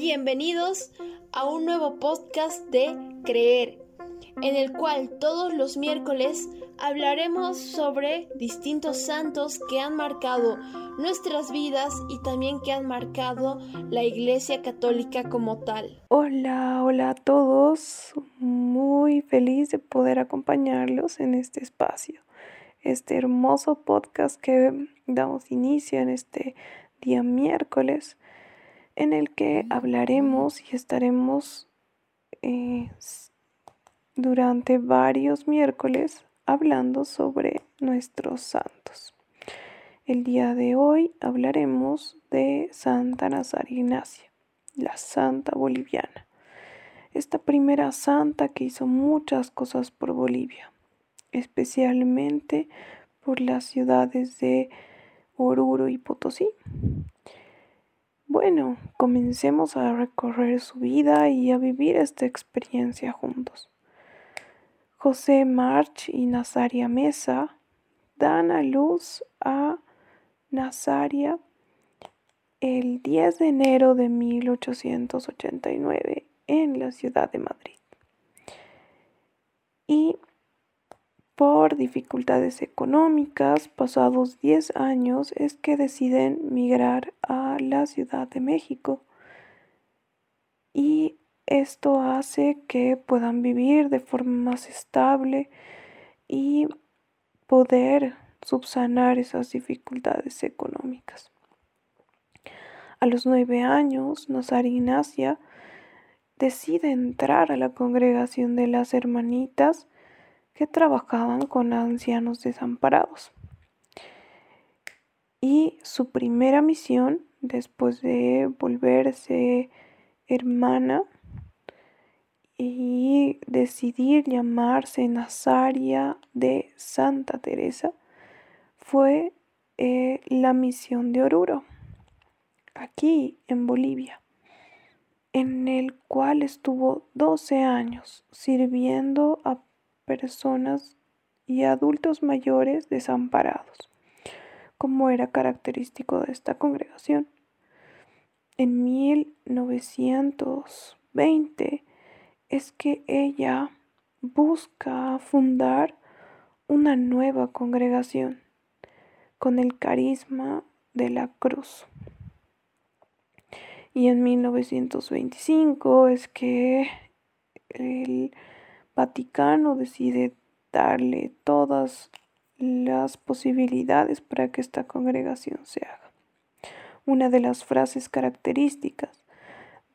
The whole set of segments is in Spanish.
Bienvenidos a un nuevo podcast de Creer, en el cual todos los miércoles hablaremos sobre distintos santos que han marcado nuestras vidas y también que han marcado la Iglesia Católica como tal. Hola, hola a todos. Muy feliz de poder acompañarlos en este espacio, este hermoso podcast que damos inicio en este día miércoles en el que hablaremos y estaremos eh, durante varios miércoles hablando sobre nuestros santos. El día de hoy hablaremos de Santa Nazaria Ignacia, la santa boliviana. Esta primera santa que hizo muchas cosas por Bolivia, especialmente por las ciudades de Oruro y Potosí. Bueno, comencemos a recorrer su vida y a vivir esta experiencia juntos. José March y Nazaria Mesa dan a luz a Nazaria el 10 de enero de 1889 en la ciudad de Madrid. Y por dificultades económicas, pasados 10 años, es que deciden migrar a la Ciudad de México. Y esto hace que puedan vivir de forma más estable y poder subsanar esas dificultades económicas. A los nueve años, Nazar Ignacia decide entrar a la congregación de las hermanitas que trabajaban con ancianos desamparados. Y su primera misión, después de volverse hermana y decidir llamarse Nazaria de Santa Teresa, fue eh, la misión de Oruro, aquí en Bolivia, en el cual estuvo 12 años sirviendo a personas y adultos mayores desamparados, como era característico de esta congregación. En 1920 es que ella busca fundar una nueva congregación con el carisma de la cruz. Y en 1925 es que el Vaticano decide darle todas las posibilidades para que esta congregación se haga. Una de las frases características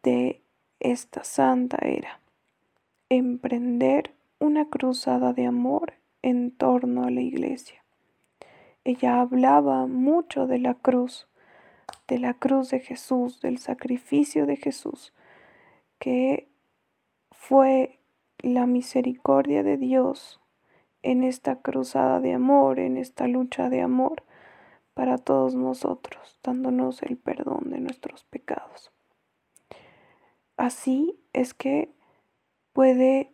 de esta santa era emprender una cruzada de amor en torno a la iglesia. Ella hablaba mucho de la cruz, de la cruz de Jesús, del sacrificio de Jesús, que fue la misericordia de Dios en esta cruzada de amor, en esta lucha de amor para todos nosotros, dándonos el perdón de nuestros pecados. Así es que puede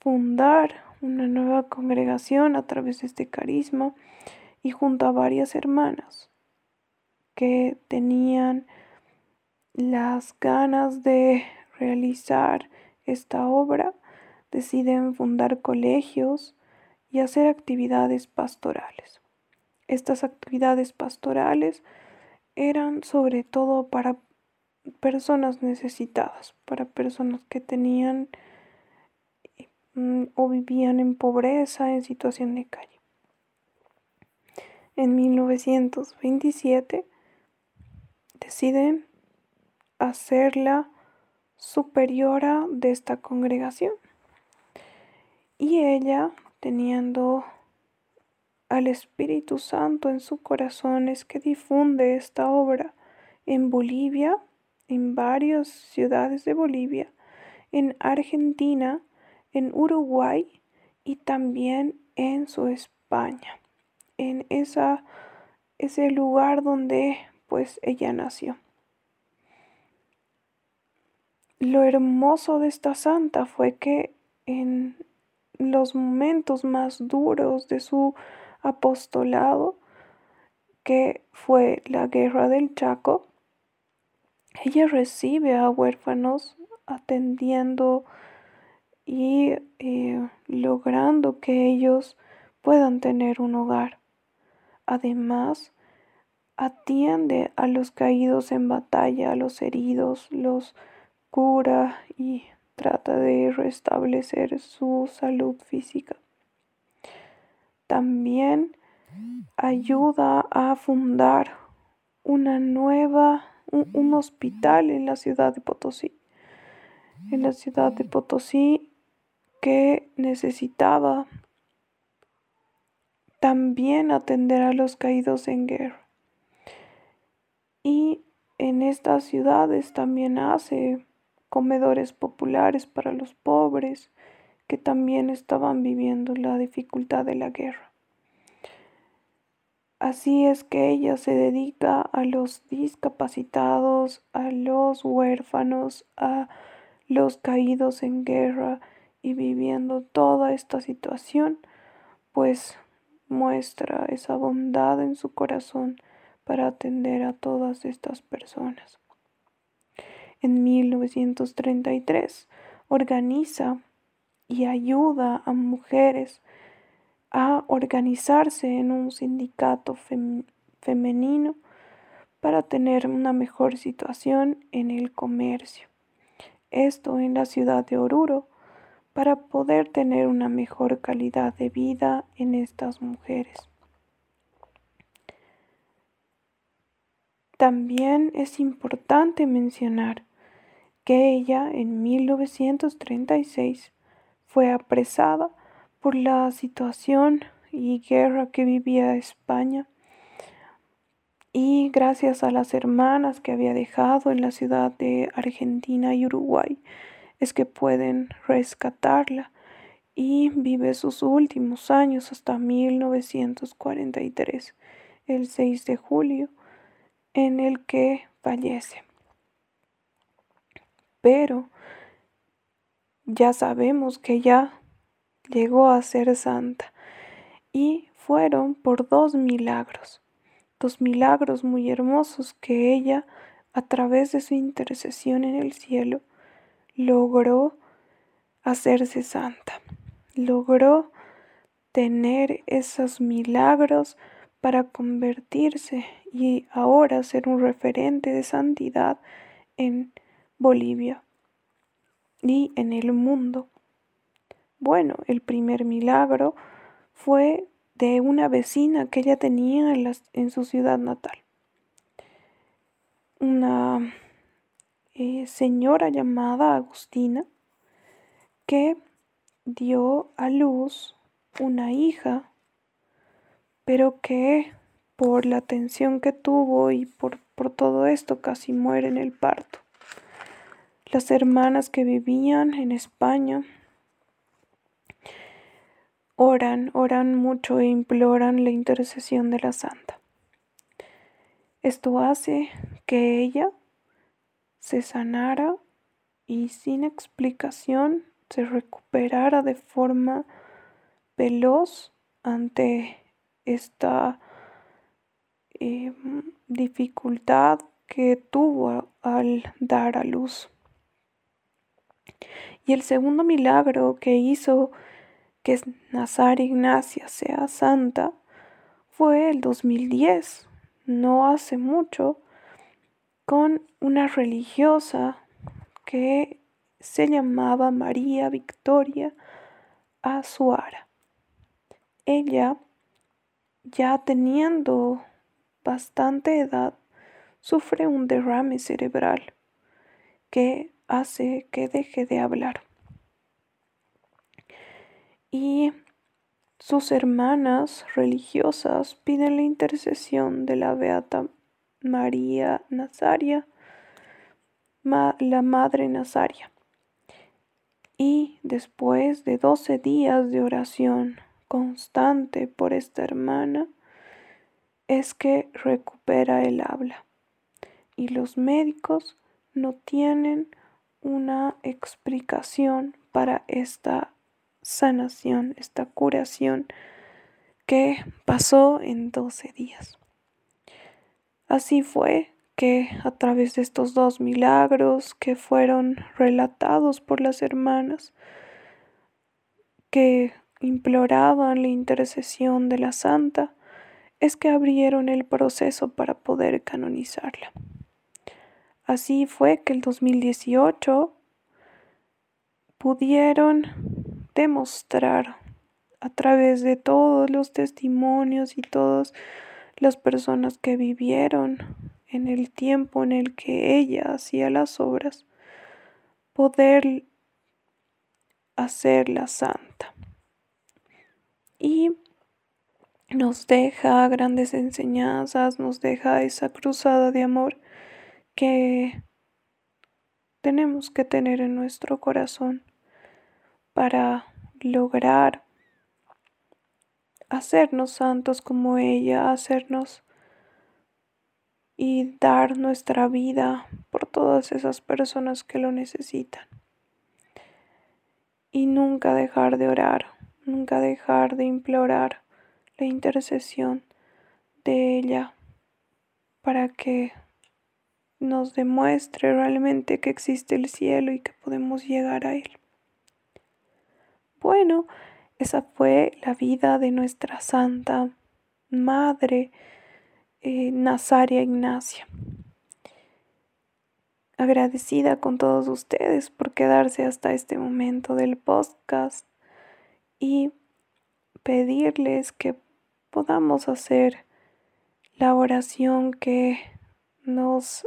fundar una nueva congregación a través de este carisma y junto a varias hermanas que tenían las ganas de realizar esta obra, deciden fundar colegios y hacer actividades pastorales. Estas actividades pastorales eran sobre todo para personas necesitadas, para personas que tenían mm, o vivían en pobreza, en situación de calle. En 1927 deciden hacerla superiora de esta congregación y ella, teniendo al Espíritu Santo en su corazón, es que difunde esta obra en Bolivia, en varias ciudades de Bolivia, en Argentina, en Uruguay y también en su España, en esa, ese lugar donde pues ella nació. Lo hermoso de esta santa fue que en los momentos más duros de su apostolado, que fue la guerra del Chaco, ella recibe a huérfanos atendiendo y eh, logrando que ellos puedan tener un hogar. Además, atiende a los caídos en batalla, a los heridos, los cura y trata de restablecer su salud física. También ayuda a fundar una nueva, un, hospital en la ciudad de Potosí. En la ciudad de Potosí que necesitaba también atender a los caídos en guerra. Y en estas ciudades también hace comedores populares para los pobres que también estaban viviendo la dificultad de la guerra. Así es que ella se dedica a los discapacitados, a los huérfanos, a los caídos en guerra y viviendo toda esta situación, pues muestra esa bondad en su corazón para atender a todas estas personas. En 1933 organiza y ayuda a mujeres a organizarse en un sindicato femenino para tener una mejor situación en el comercio. Esto en la ciudad de Oruro para poder tener una mejor calidad de vida en estas mujeres. También es importante mencionar que ella en 1936 fue apresada por la situación y guerra que vivía España y gracias a las hermanas que había dejado en la ciudad de Argentina y Uruguay es que pueden rescatarla y vive sus últimos años hasta 1943, el 6 de julio, en el que fallece. Pero ya sabemos que ya llegó a ser santa. Y fueron por dos milagros, dos milagros muy hermosos que ella, a través de su intercesión en el cielo, logró hacerse santa, logró tener esos milagros para convertirse y ahora ser un referente de santidad en Bolivia y en el mundo. Bueno, el primer milagro fue de una vecina que ella tenía en, en su ciudad natal. Una eh, señora llamada Agustina que dio a luz una hija, pero que por la tensión que tuvo y por, por todo esto casi muere en el parto. Las hermanas que vivían en España oran, oran mucho e imploran la intercesión de la santa. Esto hace que ella se sanara y sin explicación se recuperara de forma veloz ante esta eh, dificultad que tuvo al dar a luz. Y el segundo milagro que hizo que Nazar Ignacia sea santa fue el 2010, no hace mucho, con una religiosa que se llamaba María Victoria Azuara. Ella, ya teniendo bastante edad, sufre un derrame cerebral que hace que deje de hablar. Y sus hermanas religiosas piden la intercesión de la Beata María Nazaria, la Madre Nazaria. Y después de doce días de oración constante por esta hermana, es que recupera el habla. Y los médicos no tienen una explicación para esta sanación, esta curación que pasó en 12 días. Así fue que a través de estos dos milagros que fueron relatados por las hermanas, que imploraban la intercesión de la santa, es que abrieron el proceso para poder canonizarla. Así fue que el 2018 pudieron demostrar a través de todos los testimonios y todas las personas que vivieron en el tiempo en el que ella hacía las obras, poder hacerla santa. Y nos deja grandes enseñanzas, nos deja esa cruzada de amor que tenemos que tener en nuestro corazón para lograr hacernos santos como ella, hacernos y dar nuestra vida por todas esas personas que lo necesitan. Y nunca dejar de orar, nunca dejar de implorar la intercesión de ella para que nos demuestre realmente que existe el cielo y que podemos llegar a él. Bueno, esa fue la vida de nuestra Santa Madre eh, Nazaria Ignacia. Agradecida con todos ustedes por quedarse hasta este momento del podcast y pedirles que podamos hacer la oración que nos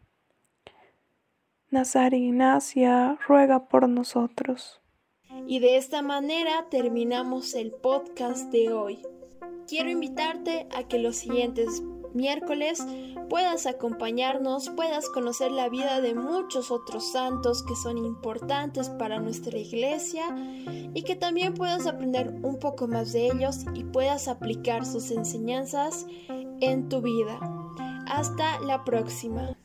Nazar Ignacia, ruega por nosotros. Y de esta manera terminamos el podcast de hoy. Quiero invitarte a que los siguientes miércoles puedas acompañarnos, puedas conocer la vida de muchos otros santos que son importantes para nuestra iglesia y que también puedas aprender un poco más de ellos y puedas aplicar sus enseñanzas en tu vida. Hasta la próxima.